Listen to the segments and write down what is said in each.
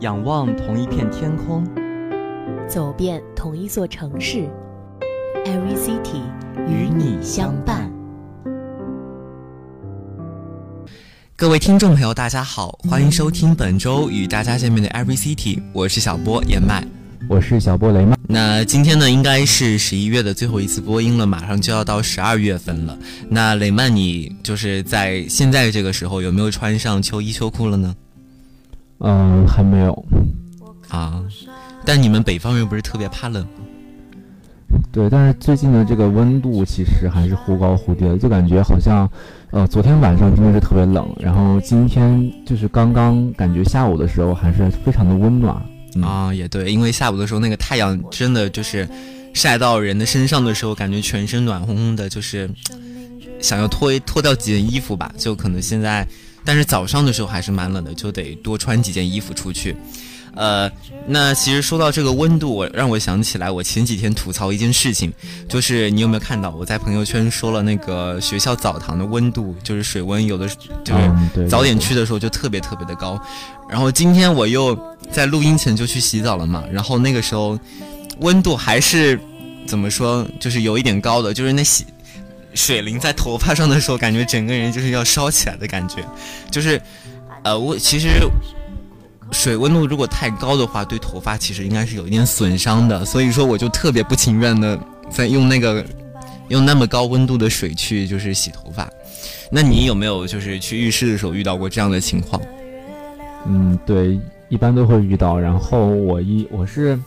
仰望同一片天空，走遍同一座城市，Every City 与你相伴。各位听众朋友，大家好，欢迎收听本周与大家见面的 Every City，我是小波燕麦，我是小波雷曼。那今天呢，应该是十一月的最后一次播音了，马上就要到十二月份了。那雷曼，你就是在现在这个时候有没有穿上秋衣秋裤了呢？嗯，还没有啊，但你们北方人不是特别怕冷吗？对，但是最近的这个温度其实还是忽高忽低的，就感觉好像，呃，昨天晚上真的是特别冷，然后今天就是刚刚感觉下午的时候还是非常的温暖啊，也对，因为下午的时候那个太阳真的就是晒到人的身上的时候，感觉全身暖烘烘的，就是想要脱脱掉几件衣服吧，就可能现在。但是早上的时候还是蛮冷的，就得多穿几件衣服出去。呃，那其实说到这个温度，我让我想起来，我前几天吐槽一件事情，就是你有没有看到我在朋友圈说了那个学校澡堂的温度，就是水温有的就是早点去的时候就特别特别的高。然后今天我又在录音前就去洗澡了嘛，然后那个时候温度还是怎么说，就是有一点高的，就是那洗。水淋在头发上的时候，感觉整个人就是要烧起来的感觉，就是，呃，我其实水温度如果太高的话，对头发其实应该是有一点损伤的，所以说我就特别不情愿的在用那个用那么高温度的水去就是洗头发。那你有没有就是去浴室的时候遇到过这样的情况？嗯，对，一般都会遇到。然后我一我是。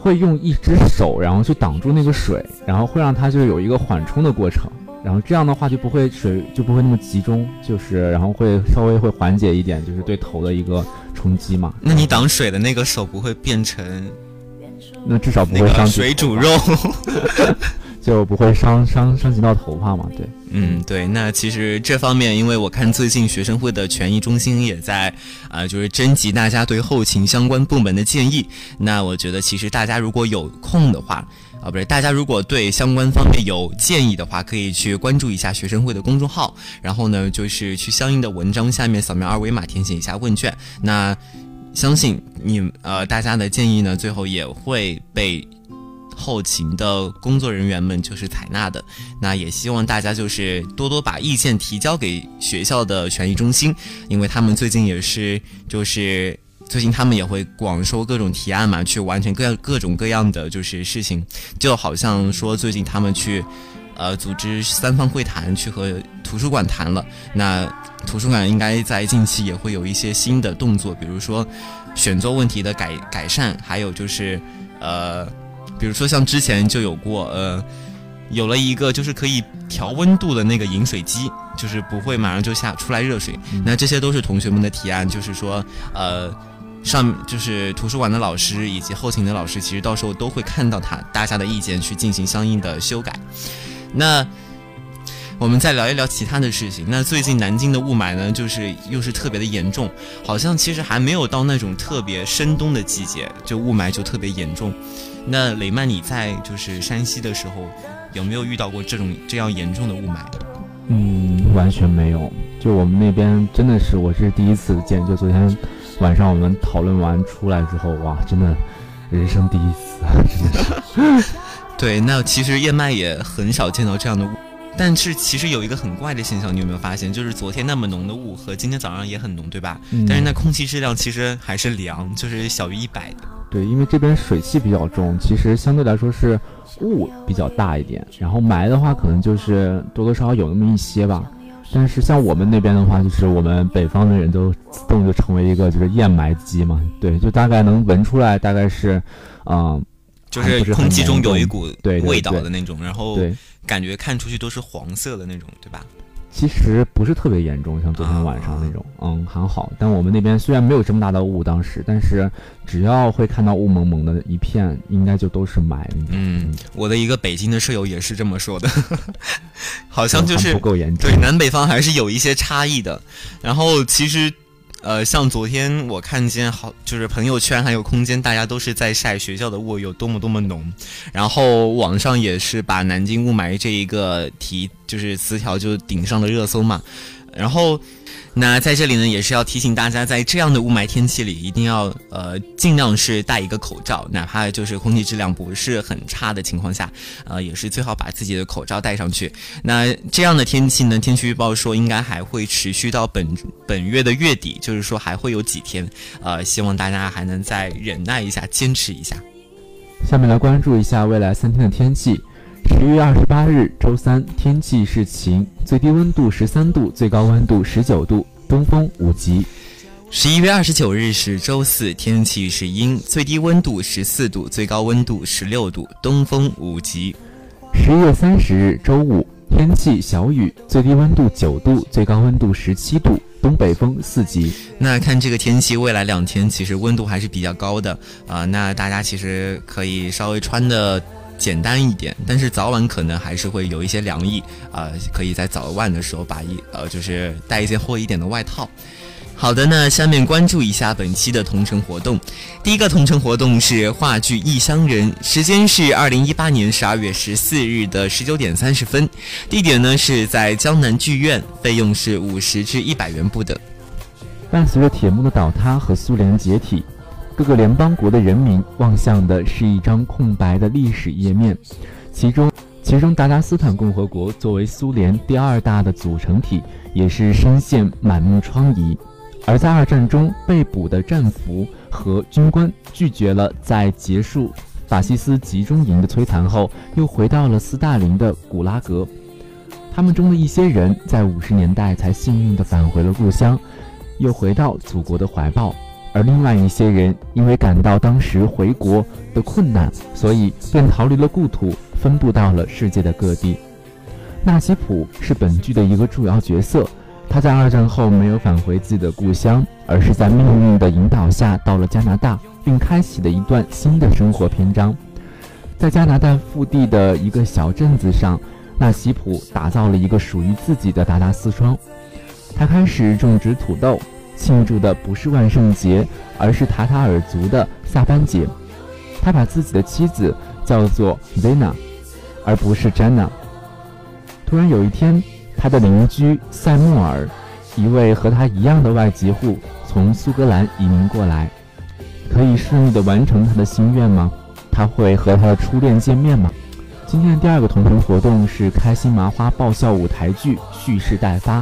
会用一只手，然后去挡住那个水，然后会让它就有一个缓冲的过程，然后这样的话就不会水就不会那么集中，就是然后会稍微会缓解一点，就是对头的一个冲击嘛。那你挡水的那个手不会变成？那至少不会伤水煮肉。就不会伤伤伤及到头发嘛？对，嗯，对。那其实这方面，因为我看最近学生会的权益中心也在啊，就是征集大家对后勤相关部门的建议。那我觉得，其实大家如果有空的话，啊，不是，大家如果对相关方面有建议的话，可以去关注一下学生会的公众号，然后呢，就是去相应的文章下面扫描二维码填写一下问卷。那相信你呃，大家的建议呢，最后也会被。后勤的工作人员们就是采纳的，那也希望大家就是多多把意见提交给学校的权益中心，因为他们最近也是就是最近他们也会广收各种提案嘛，去完成各样各种各样的就是事情，就好像说最近他们去呃组织三方会谈，去和图书馆谈了，那图书馆应该在近期也会有一些新的动作，比如说选座问题的改改善，还有就是呃。比如说，像之前就有过，呃，有了一个就是可以调温度的那个饮水机，就是不会马上就下出来热水。那这些都是同学们的提案，就是说，呃，上就是图书馆的老师以及后勤的老师，其实到时候都会看到他大家的意见，去进行相应的修改。那。我们再聊一聊其他的事情。那最近南京的雾霾呢，就是又是特别的严重，好像其实还没有到那种特别深冬的季节，就雾霾就特别严重。那雷曼，你在就是山西的时候，有没有遇到过这种这样严重的雾霾？嗯，完全没有。就我们那边真的是，我是第一次见。就昨天晚上我们讨论完出来之后，哇，真的人生第一次，真的是。对，那其实燕麦也很少见到这样的雾。但是其实有一个很怪的现象，你有没有发现？就是昨天那么浓的雾和今天早上也很浓，对吧？但是那空气质量其实还是凉，就是小于一百的。对，因为这边水汽比较重，其实相对来说是雾比较大一点。然后霾的话，可能就是多多少少有那么一些吧。但是像我们那边的话，就是我们北方的人都自动就成为一个就是验霾机嘛。对，就大概能闻出来，大概是，嗯，就是空气中有一股对味道的那种，然后对。感觉看出去都是黄色的那种，对吧？其实不是特别严重，像昨天晚上那种，嗯，还好。但我们那边虽然没有这么大的雾，当时，但是只要会看到雾蒙蒙的一片，应该就都是霾。嗯，我的一个北京的舍友也是这么说的，好像就是不够严重。对，南北方还是有一些差异的。然后其实。呃，像昨天我看见好，就是朋友圈还有空间，大家都是在晒学校的雾有多么多么浓，然后网上也是把南京雾霾这一个题，就是词条就顶上了热搜嘛。然后。那在这里呢，也是要提醒大家，在这样的雾霾天气里，一定要呃尽量是戴一个口罩，哪怕就是空气质量不是很差的情况下，呃也是最好把自己的口罩戴上去。那这样的天气呢，天气预报说应该还会持续到本本月的月底，就是说还会有几天，呃希望大家还能再忍耐一下，坚持一下。下面来关注一下未来三天的天气。十月二十八日，周三，天气是晴，最低温度十三度，最高温度十九度，东风五级。十一月二十九日是周四，天气是阴，最低温度十四度，最高温度十六度，东风五级。十月三十日，周五，天气小雨，最低温度九度，最高温度十七度，东北风四级。那看这个天气，未来两天其实温度还是比较高的啊，那大家其实可以稍微穿的。简单一点，但是早晚可能还是会有一些凉意啊，可以在早晚的时候把一呃，就是带一些厚一点的外套。好的，那下面关注一下本期的同城活动。第一个同城活动是话剧《异乡人》，时间是二零一八年十二月十四日的十九点三十分，地点呢是在江南剧院，费用是五十至一百元不等。伴随着铁幕的倒塌和苏联解体。各个联邦国的人民望向的是一张空白的历史页面，其中，其中达达斯坦共和国作为苏联第二大的组成体，也是深陷满目疮痍。而在二战中被捕的战俘和军官拒绝了在结束法西斯集中营的摧残后，又回到了斯大林的古拉格。他们中的一些人在五十年代才幸运地返回了故乡，又回到祖国的怀抱。而另外一些人因为感到当时回国的困难，所以便逃离了故土，分布到了世界的各地。纳西普是本剧的一个主要角色，他在二战后没有返回自己的故乡，而是在命运的引导下到了加拿大，并开启了一段新的生活篇章。在加拿大腹地的一个小镇子上，纳西普打造了一个属于自己的达达斯庄，他开始种植土豆。庆祝的不是万圣节，而是塔塔尔族的萨班节。他把自己的妻子叫做 Zena，而不是 Jenna。突然有一天，他的邻居塞穆尔，一位和他一样的外籍户，从苏格兰移民过来。可以顺利的完成他的心愿吗？他会和他的初恋见面吗？今天的第二个同城活动是开心麻花爆笑舞台剧《蓄势待发》。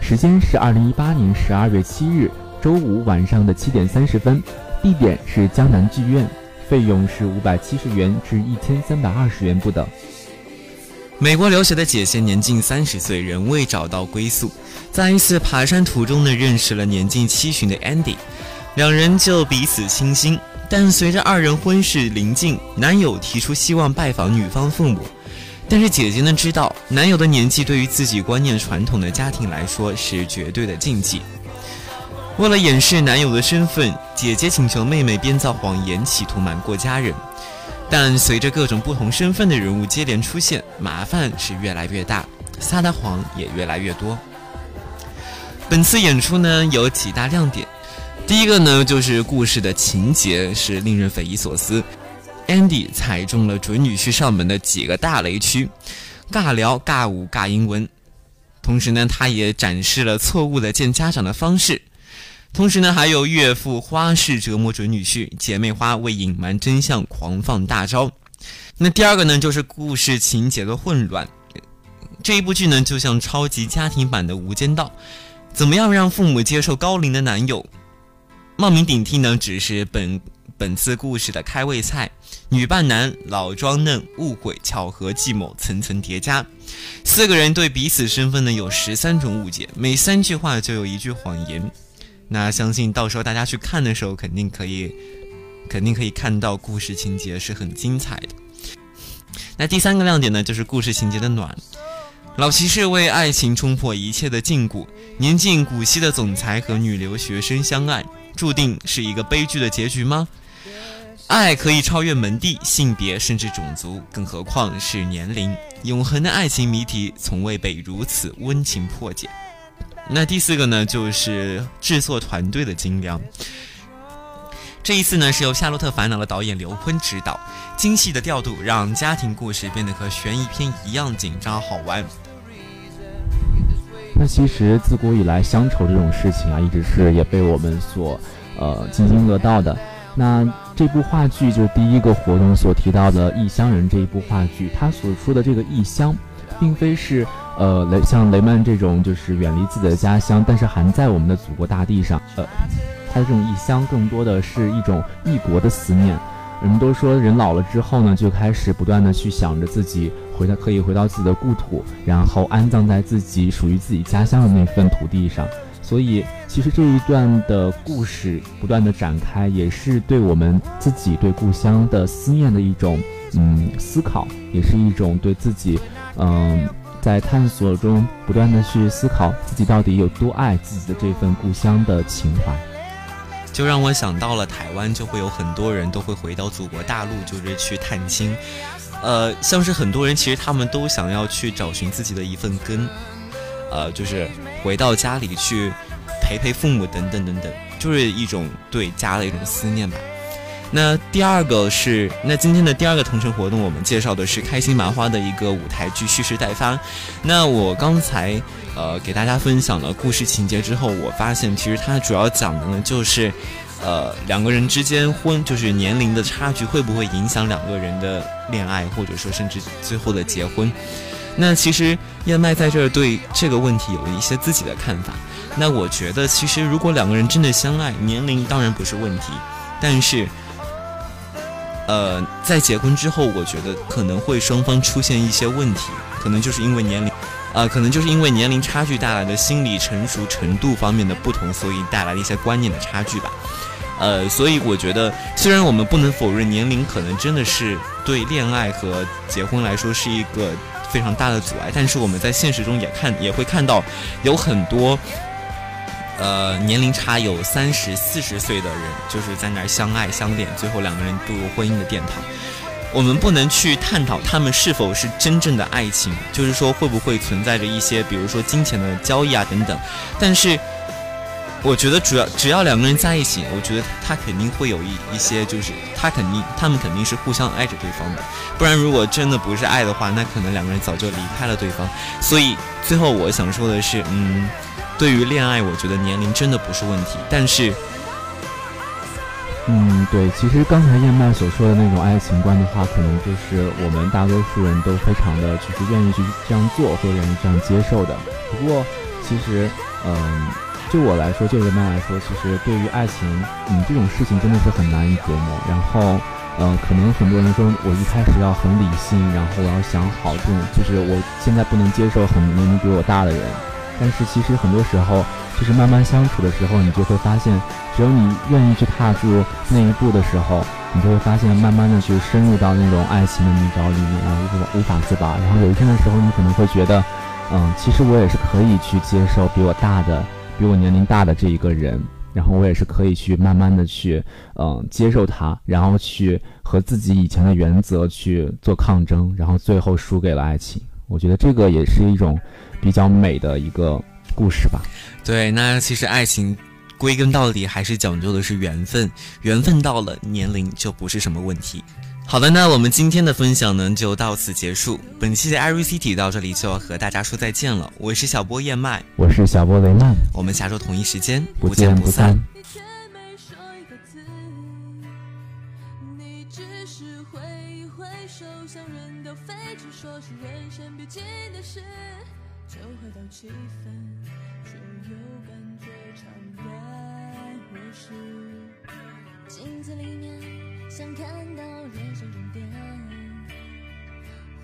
时间是二零一八年十二月七日周五晚上的七点三十分，地点是江南剧院，费用是五百七十元至一千三百二十元不等。美国留学的姐姐年近三十岁，仍未找到归宿，在一次爬山途中呢，认识了年近七旬的 Andy，两人就彼此倾心。但随着二人婚事临近，男友提出希望拜访女方父母。但是姐姐呢知道，男友的年纪对于自己观念传统的家庭来说是绝对的禁忌。为了掩饰男友的身份，姐姐请求妹妹编造谎言，企图瞒过家人。但随着各种不同身份的人物接连出现，麻烦是越来越大，撒的谎也越来越多。本次演出呢有几大亮点，第一个呢就是故事的情节是令人匪夷所思。Andy 踩中了准女婿上门的几个大雷区，尬聊、尬舞、尬英文。同时呢，他也展示了错误的见家长的方式。同时呢，还有岳父花式折磨准女婿，姐妹花为隐瞒真相狂放大招。那第二个呢，就是故事情节的混乱。这一部剧呢，就像超级家庭版的《无间道》，怎么样让父母接受高龄的男友？冒名顶替呢，只是本。本次故事的开胃菜，女扮男，老装嫩，误会、巧合、计谋层层叠加。四个人对彼此身份呢有十三种误解，每三句话就有一句谎言。那相信到时候大家去看的时候，肯定可以，肯定可以看到故事情节是很精彩的。那第三个亮点呢，就是故事情节的暖。老骑士为爱情冲破一切的禁锢，年近古稀的总裁和女留学生相爱，注定是一个悲剧的结局吗？爱可以超越门第、性别，甚至种族，更何况是年龄。永恒的爱情谜题从未被如此温情破解。那第四个呢，就是制作团队的精良。这一次呢，是由《夏洛特烦恼》的导演刘坤执导，精细的调度让家庭故事变得和悬疑片一样紧张好玩。那其实自古以来，乡愁这种事情啊，一直是也被我们所呃津津乐道的。那这部话剧就是第一个活动所提到的《异乡人》这一部话剧，他所说的这个异乡，并非是呃雷像雷曼这种就是远离自己的家乡，但是还在我们的祖国大地上。呃，他的这种异乡更多的是一种异国的思念。人们都说，人老了之后呢，就开始不断的去想着自己回到可以回到自己的故土，然后安葬在自己属于自己家乡的那份土地上。所以，其实这一段的故事不断的展开，也是对我们自己对故乡的思念的一种嗯思考，也是一种对自己嗯在探索中不断的去思考自己到底有多爱自己的这份故乡的情怀。就让我想到了台湾，就会有很多人都会回到祖国大陆，就是去探亲。呃，像是很多人其实他们都想要去找寻自己的一份根，呃，就是回到家里去陪陪父母等等等等，就是一种对家的一种思念吧。那第二个是，那今天的第二个同城活动，我们介绍的是开心麻花的一个舞台剧《蓄势待发》。那我刚才呃给大家分享了故事情节之后，我发现其实它主要讲的呢就是，呃两个人之间婚就是年龄的差距会不会影响两个人的恋爱，或者说甚至最后的结婚。那其实燕麦在这儿对这个问题有一些自己的看法。那我觉得其实如果两个人真的相爱，年龄当然不是问题，但是。呃，在结婚之后，我觉得可能会双方出现一些问题，可能就是因为年龄，呃，可能就是因为年龄差距带来的心理成熟程度方面的不同，所以带来了一些观念的差距吧。呃，所以我觉得，虽然我们不能否认年龄可能真的是对恋爱和结婚来说是一个非常大的阻碍，但是我们在现实中也看也会看到有很多。呃，年龄差有三十四十岁的人，就是在那儿相爱相恋，最后两个人步入婚姻的殿堂。我们不能去探讨他们是否是真正的爱情，就是说会不会存在着一些，比如说金钱的交易啊等等。但是，我觉得主要只要两个人在一起，我觉得他肯定会有一一些，就是他肯定他们肯定是互相爱着对方的。不然，如果真的不是爱的话，那可能两个人早就离开了对方。所以，最后我想说的是，嗯。对于恋爱，我觉得年龄真的不是问题。但是，嗯，对，其实刚才燕麦所说的那种爱情观的话，可能就是我们大多数人都非常的就是愿意去这样做，或者愿意这样接受的。不过，其实，嗯，就我来说，就人们来说，其实对于爱情，嗯，这种事情真的是很难以琢磨。然后，呃，可能很多人说我一开始要很理性，然后我要想好这种，就是我现在不能接受很年龄比我大的人。但是其实很多时候，就是慢慢相处的时候，你就会发现，只有你愿意去踏出那一步的时候，你就会发现，慢慢的去深入到那种爱情的泥沼里面，然后无无法自拔。然后有一天的时候，你可能会觉得，嗯，其实我也是可以去接受比我大的、比我年龄大的这一个人，然后我也是可以去慢慢的去，嗯，接受他，然后去和自己以前的原则去做抗争，然后最后输给了爱情。我觉得这个也是一种。比较美的一个故事吧。对，那其实爱情归根到底还是讲究的是缘分，缘分到了，年龄就不是什么问题。好的，那我们今天的分享呢就到此结束。本期的 Every City 到这里就要和大家说再见了。我是小波燕麦，我是小波雷曼，我们下周同一时间不见不散。气氛却又感觉超然若失。镜子里面想看到人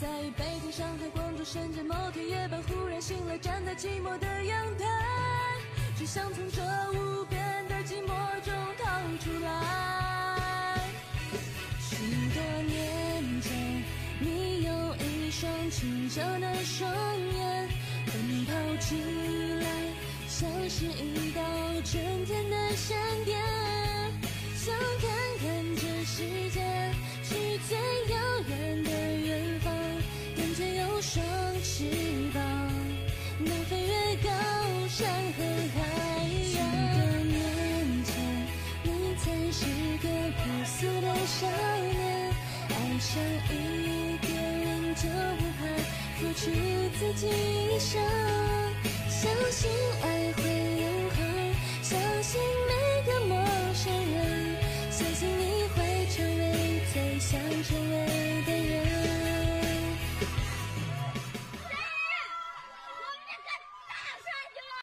在北京、上海、广州、深圳某天夜半忽然醒来，站在寂寞的阳台，只想从这无边的寂寞中逃出来。许多年前，你有一双清澈的双眼奔。跑起来，像是一道春天的闪电，想看看这世界，去最遥爱上一个人就不怕付出自己一生。相信爱会永恒相信每个陌生人相信你会成为最想成为。